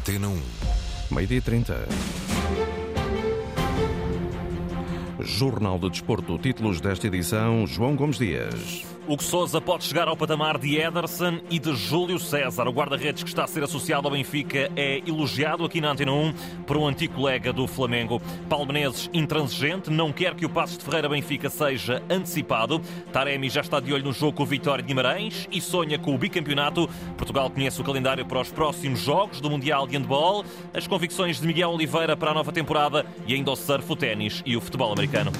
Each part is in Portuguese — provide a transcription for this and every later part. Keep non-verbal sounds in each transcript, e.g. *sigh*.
Antena 1. Meio-dia 30. Jornal de Desporto. Títulos desta edição: João Gomes Dias. Hugo Souza pode chegar ao patamar de Ederson e de Júlio César. O guarda-redes que está a ser associado ao Benfica é elogiado aqui na Antena 1 por um antigo colega do Flamengo. Paulo Menezes, intransigente, não quer que o passo de Ferreira Benfica seja antecipado. Taremi já está de olho no jogo com o Vitória de Guimarães e sonha com o bicampeonato. Portugal conhece o calendário para os próximos jogos do Mundial de Handball, as convicções de Miguel Oliveira para a nova temporada e ainda o surf, o ténis e o futebol americano.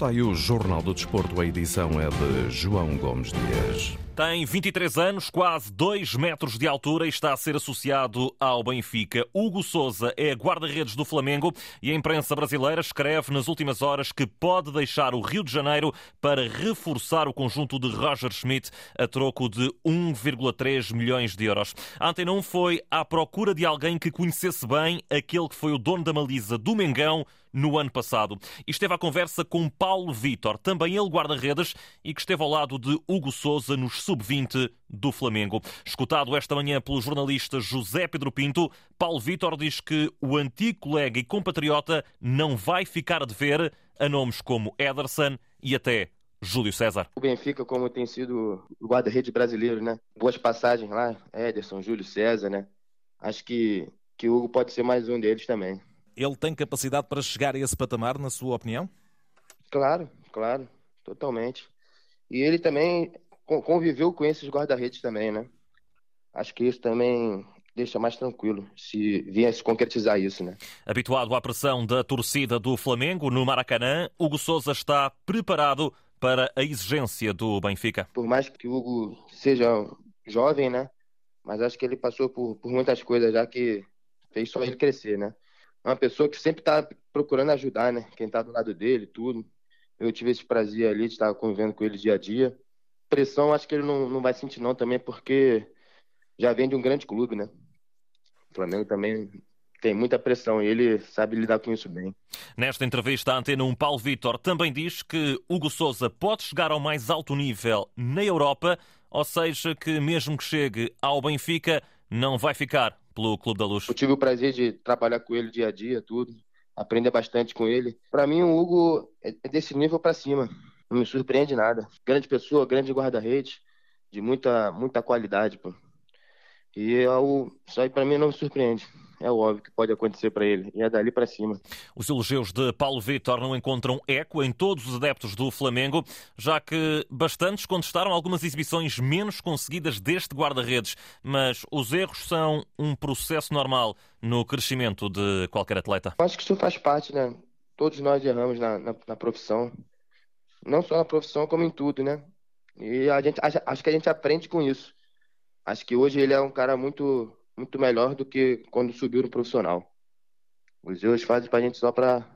Está aí o Jornal do Desporto. A edição é de João Gomes Dias. Tem 23 anos, quase 2 metros de altura e está a ser associado ao Benfica. Hugo Souza é guarda-redes do Flamengo e a imprensa brasileira escreve nas últimas horas que pode deixar o Rio de Janeiro para reforçar o conjunto de Roger Schmidt a troco de 1,3 milhões de euros. A Antena 1 foi à procura de alguém que conhecesse bem aquele que foi o dono da Malisa do Mengão no ano passado. E esteve à conversa com Paulo Vitor, também ele guarda-redes, e que esteve ao lado de Hugo Souza nos sub-20 do Flamengo. Escutado esta manhã pelo jornalista José Pedro Pinto, Paulo Vitor diz que o antigo colega e compatriota não vai ficar a dever a nomes como Ederson e até Júlio César. O Benfica, como tem sido o guarda-rede brasileiro, né? Boas passagens lá, Ederson, Júlio César, né? Acho que, que o Hugo pode ser mais um deles também. Ele tem capacidade para chegar a esse patamar, na sua opinião? Claro, claro, totalmente. E ele também conviveu com esses guarda-redes também, né? Acho que isso também deixa mais tranquilo se viesse concretizar isso, né? Habituado à pressão da torcida do Flamengo no Maracanã, Hugo Souza está preparado para a exigência do Benfica. Por mais que o Hugo seja jovem, né? Mas acho que ele passou por, por muitas coisas já que fez só ele crescer, né? É uma pessoa que sempre está procurando ajudar, né? Quem está do lado dele, tudo. Eu tive esse prazer ali de estar convivendo com ele dia a dia. Pressão, acho que ele não, não vai sentir não também, porque já vem de um grande clube, né? O Flamengo também tem muita pressão e ele sabe lidar com isso bem. Nesta entrevista, a Antena 1 Paulo Vitor também diz que Hugo Souza pode chegar ao mais alto nível na Europa, ou seja, que mesmo que chegue ao Benfica, não vai ficar pelo Clube da Luz. Eu tive o prazer de trabalhar com ele dia a dia, tudo, aprender bastante com ele. Para mim, o Hugo é desse nível para cima. Não me surpreende nada. Grande pessoa, grande guarda-redes, de muita, muita qualidade, pô. E é o, isso aí para mim não me surpreende é óbvio que pode acontecer para ele. E é dali para cima. Os elogios de Paulo Vitor não encontram eco em todos os adeptos do Flamengo, já que bastantes contestaram algumas exibições menos conseguidas deste guarda-redes. Mas os erros são um processo normal no crescimento de qualquer atleta. Acho que isso faz parte, né? Todos nós erramos na, na, na profissão. Não só na profissão, como em tudo, né? E a gente, acho que a gente aprende com isso. Acho que hoje ele é um cara muito muito melhor do que quando subiu no profissional. Os erros fazem para a gente só para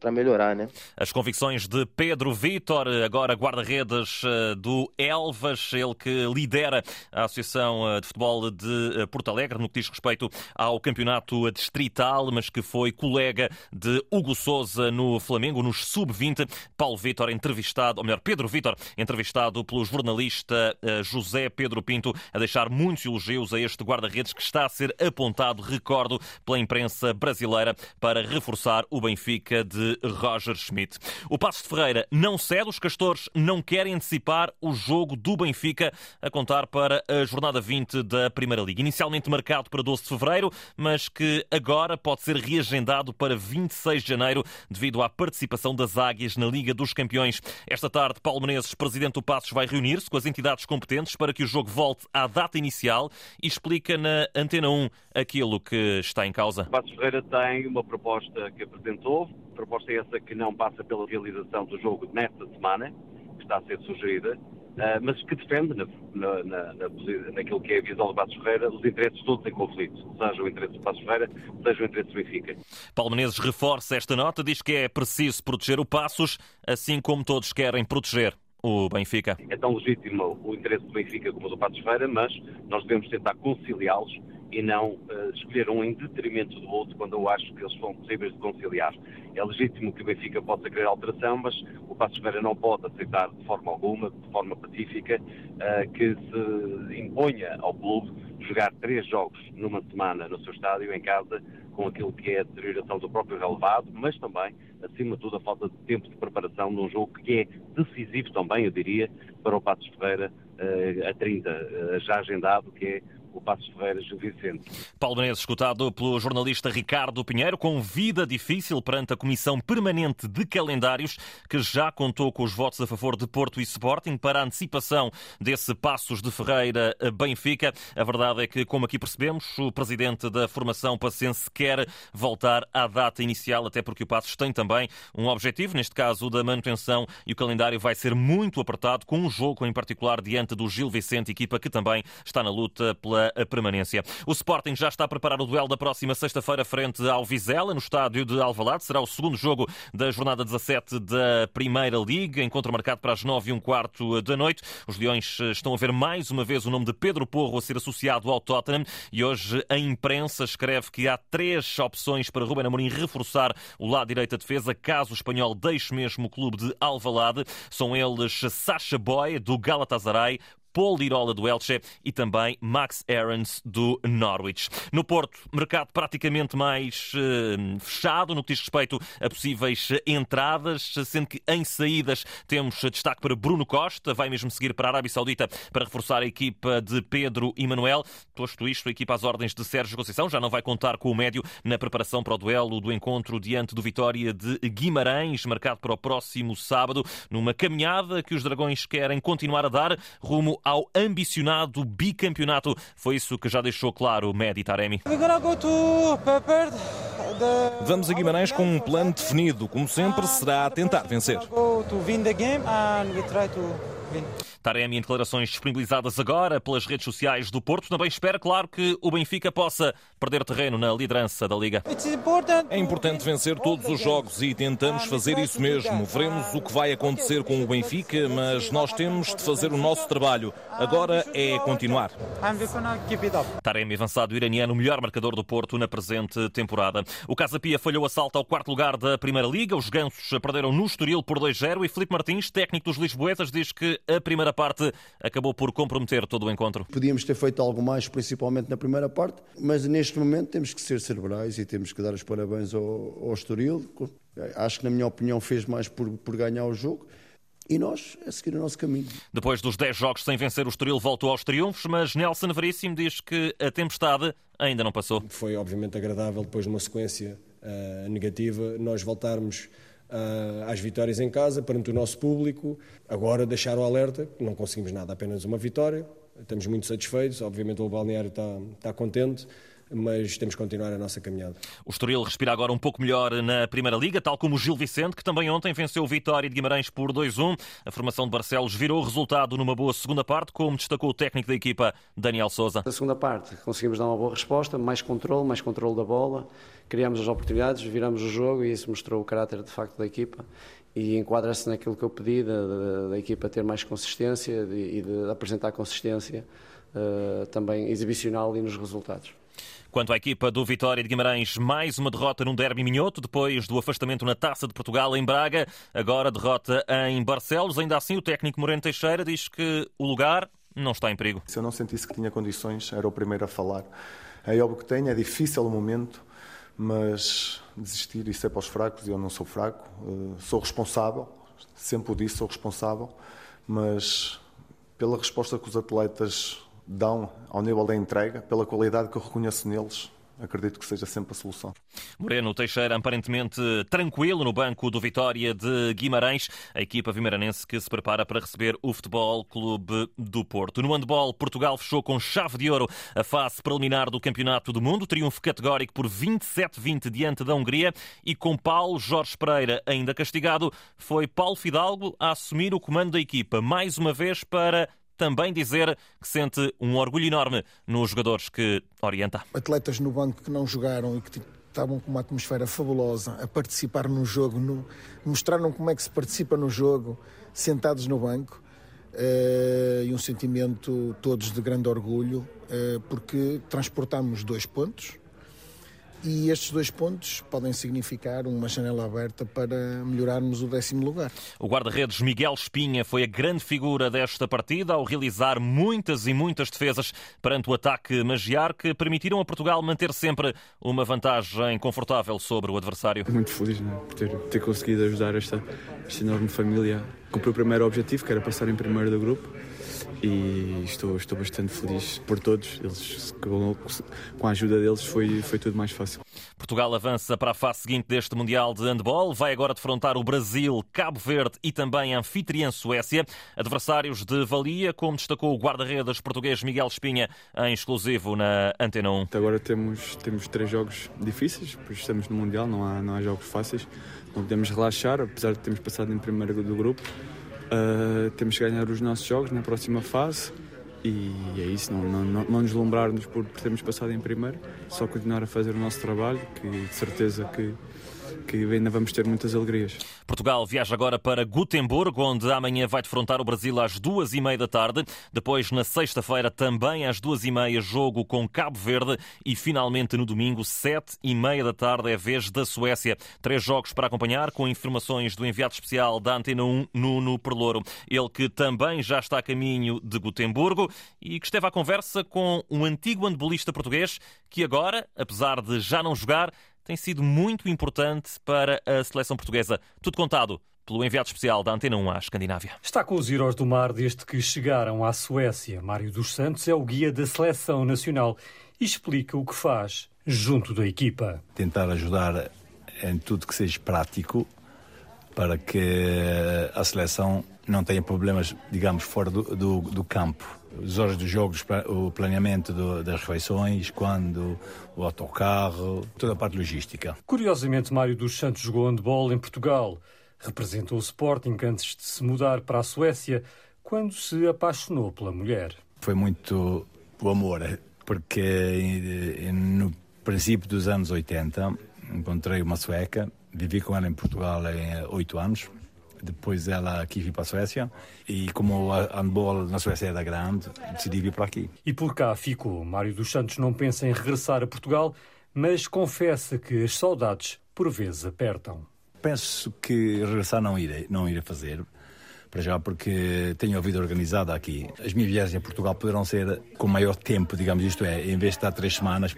para melhorar, né? As convicções de Pedro Vitor, agora guarda-redes eh, do Elvas, ele que lidera a Associação eh, de Futebol de eh, Porto Alegre no que diz respeito ao campeonato distrital, mas que foi colega de Hugo Souza no Flamengo, nos sub-20. Paulo Vitor entrevistado, ou melhor, Pedro Vitor entrevistado pelo jornalista José Pedro Pinto, a deixar muitos elogios a este guarda-redes que está a ser apontado, recordo, pela imprensa brasileira para reforçar o Benfica de Roger Schmidt. O Passo de Ferreira não cede, os castores não querem antecipar o jogo do Benfica a contar para a jornada 20 da Primeira Liga. Inicialmente marcado para 12 de fevereiro, mas que agora pode ser reagendado para 26 de janeiro devido à participação das Águias na Liga dos Campeões. Esta tarde, Paulo Menezes, presidente do Passos, vai reunir-se com as entidades competentes para que o jogo volte à data inicial e explica na Antena 1 aquilo que está em causa. O Passos Ferreira tem uma proposta que apresentou, proposta é essa que não passa pela realização do jogo nesta semana, que está a ser sugerida, Uh, mas que defende, na, na, na, naquilo que é a visão do Passos Ferreira, os interesses todos em conflito, seja o interesse do Passos Ferreira, seja o interesse do Benfica. Paulo Menezes reforça esta nota, diz que é preciso proteger o Passos, assim como todos querem proteger o Benfica. É tão legítimo o interesse do Benfica como o do Passos Ferreira, mas nós devemos tentar conciliá-los e não uh, escolher um em detrimento do outro quando eu acho que eles são possíveis de conciliar. É legítimo que o Benfica possa querer alteração, mas o Passo Ferreira não pode aceitar de forma alguma, de forma pacífica, uh, que se imponha ao clube jogar três jogos numa semana no seu estádio, em casa, com aquilo que é a deterioração do próprio relevado, mas também, acima de tudo, a falta de tempo de preparação num jogo que é decisivo também, eu diria, para o Passos Ferreira uh, a 30, uh, já agendado, que é Passos Ferreira Gil Vicente. Paulo Menezes, escutado pelo jornalista Ricardo Pinheiro, com vida difícil perante a Comissão Permanente de Calendários, que já contou com os votos a favor de Porto e Sporting para a antecipação desse Passos de Ferreira Benfica. A verdade é que, como aqui percebemos, o presidente da formação pacense quer voltar à data inicial, até porque o Passos tem também um objetivo, neste caso da manutenção, e o calendário vai ser muito apertado, com um jogo em particular diante do Gil Vicente, equipa que também está na luta pela a permanência. O Sporting já está a preparar o duelo da próxima sexta-feira frente ao Vizela, no estádio de Alvalade. Será o segundo jogo da jornada 17 da Primeira Liga, encontro marcado para as 9 e um quarto da noite. Os Leões estão a ver mais uma vez o nome de Pedro Porro a ser associado ao Tottenham e hoje a imprensa escreve que há três opções para Ruben Amorim reforçar o lado direito da defesa, caso o espanhol deixe mesmo o clube de Alvalade. São eles Sacha Boy, do Galatasaray, Paul Lirola do Elche e também Max Aarons do Norwich. No Porto, mercado praticamente mais uh, fechado no que diz respeito a possíveis entradas, sendo que em saídas temos destaque para Bruno Costa, vai mesmo seguir para a Arábia Saudita para reforçar a equipa de Pedro e Manuel. Posto isto, a equipa às ordens de Sérgio Conceição já não vai contar com o médio na preparação para o duelo do encontro diante do Vitória de Guimarães, marcado para o próximo sábado, numa caminhada que os Dragões querem continuar a dar rumo ao ambicionado bicampeonato. Foi isso que já deixou claro o Medi Taremi. Vamos a Guimarães com um plano definido. Como sempre, será tentar vencer. Taremi em declarações disponibilizadas agora pelas redes sociais do Porto. Também espera, claro, que o Benfica possa perder terreno na liderança da Liga. É importante vencer todos os jogos e tentamos fazer isso mesmo. Veremos o que vai acontecer com o Benfica, mas nós temos de fazer o nosso trabalho. Agora é continuar. Taremi, avançado iraniano, o melhor marcador do Porto na presente temporada. O Casa Pia falhou a salto ao quarto lugar da Primeira Liga. Os gansos perderam no Estoril por 2-0 e Felipe Martins, técnico dos Lisboetas, diz que a primeira parte acabou por comprometer todo o encontro. Podíamos ter feito algo mais, principalmente na primeira parte, mas neste momento temos que ser cerebrais e temos que dar os parabéns ao, ao Estoril. Acho que, na minha opinião, fez mais por, por ganhar o jogo e nós a seguir o nosso caminho. Depois dos 10 jogos sem vencer, o Estoril voltou aos triunfos, mas Nelson Veríssimo diz que a tempestade ainda não passou. Foi obviamente agradável depois de uma sequência uh, negativa nós voltarmos às vitórias em casa, perante o nosso público. Agora deixar o alerta, não conseguimos nada, apenas uma vitória. Estamos muito satisfeitos, obviamente o balneário está, está contente mas temos que continuar a nossa caminhada. O Estoril respira agora um pouco melhor na Primeira Liga, tal como o Gil Vicente, que também ontem venceu o Vitória de Guimarães por 2-1. A formação de Barcelos virou o resultado numa boa segunda parte, como destacou o técnico da equipa, Daniel Souza. Na segunda parte conseguimos dar uma boa resposta, mais controle, mais controle da bola, criamos as oportunidades, viramos o jogo e isso mostrou o caráter de facto da equipa e enquadra-se naquilo que eu pedi da, da, da, equipa ter mais consistência e de, de, apresentar consistência uh, também exibicional e nos resultados. Quanto à equipa do Vitória de Guimarães, mais uma derrota num derby minhoto, depois do afastamento na Taça de Portugal em Braga, agora derrota em Barcelos. Ainda assim, o técnico Moreno Teixeira diz que o lugar não está em perigo. Se eu não sentisse que tinha condições, era o primeiro a falar. É óbvio que tenho, é difícil o momento, mas desistir, isso é para os fracos e eu não sou fraco. Eh, sou responsável, sempre o disse, sou responsável, mas pela resposta que os atletas dão ao nível da entrega, pela qualidade que eu reconheço neles, acredito que seja sempre a solução. Moreno Teixeira, aparentemente tranquilo no banco do Vitória de Guimarães, a equipa vimaranense que se prepara para receber o Futebol Clube do Porto. No handball, Portugal fechou com chave de ouro a fase preliminar do Campeonato do Mundo, triunfo categórico por 27-20 diante da Hungria e com Paulo Jorge Pereira ainda castigado, foi Paulo Fidalgo a assumir o comando da equipa, mais uma vez para também dizer que sente um orgulho enorme nos jogadores que orienta. Atletas no banco que não jogaram e que estavam com uma atmosfera fabulosa a participar no jogo, no, mostraram como é que se participa no jogo, sentados no banco. Uh, e um sentimento todos de grande orgulho, uh, porque transportamos dois pontos, e estes dois pontos podem significar uma janela aberta para melhorarmos o décimo lugar. O guarda-redes Miguel Espinha foi a grande figura desta partida ao realizar muitas e muitas defesas perante o ataque magiar que permitiram a Portugal manter sempre uma vantagem confortável sobre o adversário. Muito feliz né, por ter, ter conseguido ajudar esta, esta enorme família. Cumprir o primeiro objetivo, que era passar em primeiro do grupo e estou, estou bastante feliz por todos. Eles, com a ajuda deles foi, foi tudo mais fácil. Portugal avança para a fase seguinte deste Mundial de Handball. Vai agora defrontar o Brasil, Cabo Verde e também a anfitriã Suécia. Adversários de valia, como destacou o guarda-redes português Miguel Espinha em exclusivo na Antena 1. Agora temos, temos três jogos difíceis, pois estamos no Mundial, não há, não há jogos fáceis. Não podemos relaxar, apesar de termos passado em primeiro do grupo. Uh, temos que ganhar os nossos jogos na próxima fase. E é isso, não, não, não, deslumbrar-nos por termos passado em primeiro, só continuar a fazer o nosso trabalho, que de certeza que que ainda vamos ter muitas alegrias. Portugal viaja agora para Gutemburgo, onde amanhã vai defrontar o Brasil às duas e meia da tarde. Depois, na sexta-feira, também às duas e meia, jogo com Cabo Verde. E finalmente, no domingo, sete e meia da tarde, é vez da Suécia. Três jogos para acompanhar, com informações do enviado especial da Antena 1, Nuno Perlouro. Ele que também já está a caminho de Gutemburgo e que esteve à conversa com um antigo handbolista português que agora, apesar de já não jogar, tem sido muito importante para a seleção portuguesa. Tudo contado pelo enviado especial da Antena 1 à Escandinávia. Está com os Heróis do Mar desde que chegaram à Suécia. Mário dos Santos é o guia da seleção nacional e explica o que faz junto da equipa. Tentar ajudar em tudo que seja prático para que a seleção não tenha problemas, digamos, fora do, do, do campo as horas dos jogos, o planeamento do, das refeições, quando o autocarro, toda a parte logística. Curiosamente, Mário dos Santos jogou handball em Portugal. Representou o Sporting antes de se mudar para a Suécia, quando se apaixonou pela mulher. Foi muito o amor, porque no princípio dos anos 80 encontrei uma sueca, vivi com ela em Portugal em oito anos, depois ela aqui veio para a Suécia e como a handball na Suécia era grande, decidi vir para aqui. E por cá ficou. Mário dos Santos não pensa em regressar a Portugal, mas confessa que as saudades por vezes apertam. Penso que regressar não irei, não irei fazer, para já porque tenho a vida organizada aqui. As minhas viagens a Portugal poderão ser com maior tempo, digamos, isto é, em vez de estar três semanas,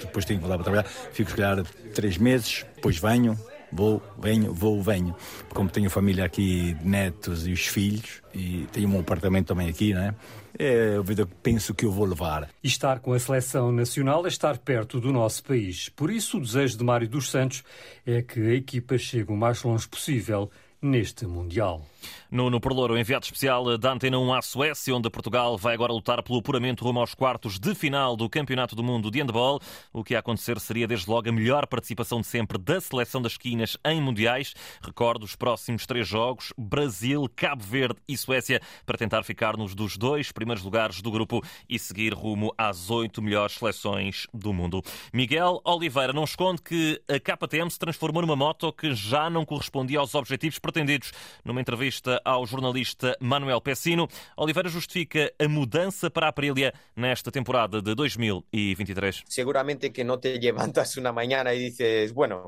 depois tenho que voltar para trabalhar, fico se calhar três meses, depois venho, vou, venho, vou, venho. Como tenho família aqui, netos e os filhos, e tenho um apartamento também aqui, né? É a vida que penso que eu vou levar. E estar com a seleção nacional é estar perto do nosso país. Por isso, o desejo de Mário dos Santos é que a equipa chegue o mais longe possível neste Mundial. No, Perlouro, enviado especial da Antena 1 à Suécia, onde Portugal vai agora lutar pelo apuramento rumo aos quartos de final do Campeonato do Mundo de Handball. O que ia acontecer seria, desde logo, a melhor participação de sempre da seleção das esquinas em Mundiais. Recordo os próximos três jogos: Brasil, Cabo Verde e Suécia, para tentar ficar nos dos dois primeiros lugares do grupo e seguir rumo às oito melhores seleções do mundo. Miguel Oliveira não esconde que a KTM se transformou numa moto que já não correspondia aos objetivos pretendidos. Numa entrevista ao jornalista Manuel Pessino, Oliveira justifica a mudança para a Aprilia nesta temporada de 2023. Seguramente que não te *laughs* levantas uma manhã e dizes, bueno,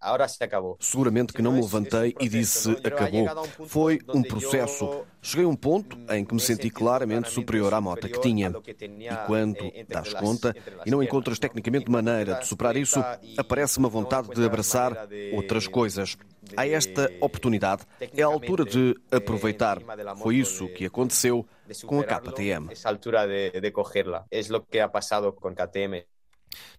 agora se acabou. Seguramente que não me levantei e disse, acabou. Foi um processo. Cheguei a um ponto em que me senti claramente superior à moto que tinha. E quando das conta e não encontras tecnicamente maneira de superar isso, aparece uma vontade de abraçar outras coisas. Há esta oportunidade. É a altura de aproveitar. Foi isso que aconteceu com a KTM. É a altura de, de cogerla. É o que ha passado com a KTM.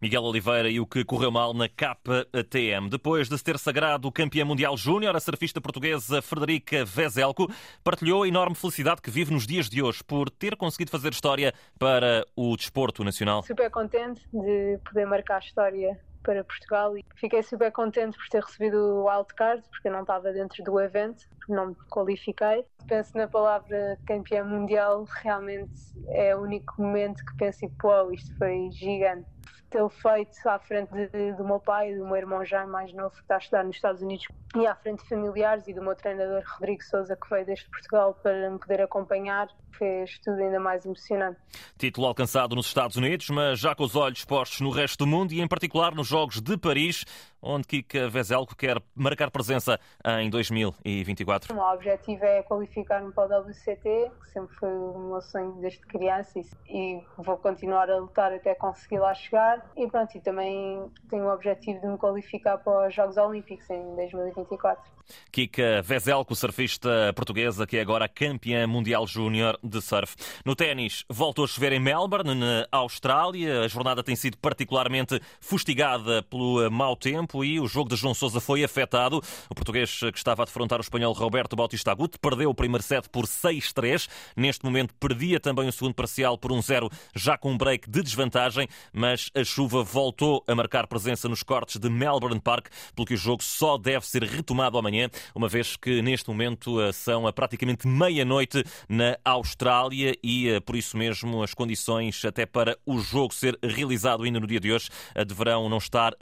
Miguel Oliveira e o que correu mal na KTM. Depois de se ter sagrado campeã mundial júnior, a surfista portuguesa Frederica Vezelco partilhou a enorme felicidade que vive nos dias de hoje por ter conseguido fazer história para o desporto nacional. Super contente de poder marcar história para Portugal e fiquei super contente por ter recebido o wildcard porque eu não estava dentro do evento. Não me qualifiquei. Penso na palavra campeão mundial, realmente é o único momento que penso, pô, isto foi gigante tê-lo feito à frente de, do meu pai, do meu irmão já mais novo, que está a estudar nos Estados Unidos, e à frente de familiares e do meu treinador Rodrigo Souza, que veio desde Portugal para me poder acompanhar, fez tudo ainda mais emocionante. Título alcançado nos Estados Unidos, mas já com os olhos postos no resto do mundo e em particular nos Jogos de Paris, onde Kika Vezelko quer marcar presença em 2024. O meu objetivo é qualificar-me para o WCT, que sempre foi o meu sonho desde criança e vou continuar a lutar até conseguir lá chegar. E pronto, e também tenho o objetivo de me qualificar para os Jogos Olímpicos em 2024. Kika Vezelko, surfista portuguesa, que é agora campeã mundial júnior de surf. No ténis, voltou a chover em Melbourne, na Austrália. A jornada tem sido particularmente fustigada pelo mau tempo e o jogo de João Sousa foi afetado. O português que estava a defrontar o espanhol Roberto Bautista Agut perdeu o primeiro set por 6-3. Neste momento perdia também o segundo parcial por 1-0, já com um break de desvantagem, mas a chuva voltou a marcar presença nos cortes de Melbourne Park, pelo que o jogo só deve ser retomado amanhã manhã, uma vez que neste momento eh, são a praticamente meia-noite na Austrália e eh, por isso mesmo as condições até para o jogo ser realizado ainda no dia de hoje eh, deverão não estar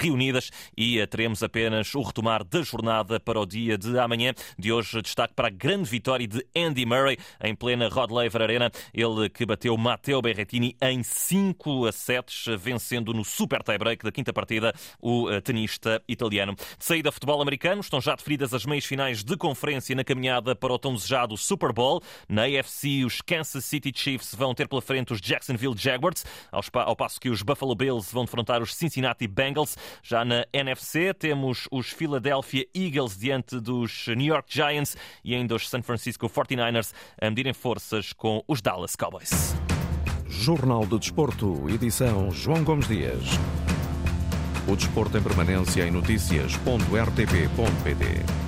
reunidas e teremos apenas o retomar da jornada para o dia de amanhã. De hoje, destaque para a grande vitória de Andy Murray em plena Rod Laver Arena. Ele que bateu Matteo Berrettini em 5 a 7, vencendo no super tie-break da quinta partida o tenista italiano. De saída futebol americano, estão já definidas as meias finais de conferência na caminhada para o tão desejado Super Bowl. Na AFC, os Kansas City Chiefs vão ter pela frente os Jacksonville Jaguars, ao passo que os Buffalo Bills vão defrontar os Cincinnati Bengals. Já na NFC, temos os Philadelphia Eagles diante dos New York Giants e ainda os San Francisco 49ers a medirem forças com os Dallas Cowboys. Jornal do Desporto, edição João Gomes Dias. O desporto em permanência em notícias.rtp.pt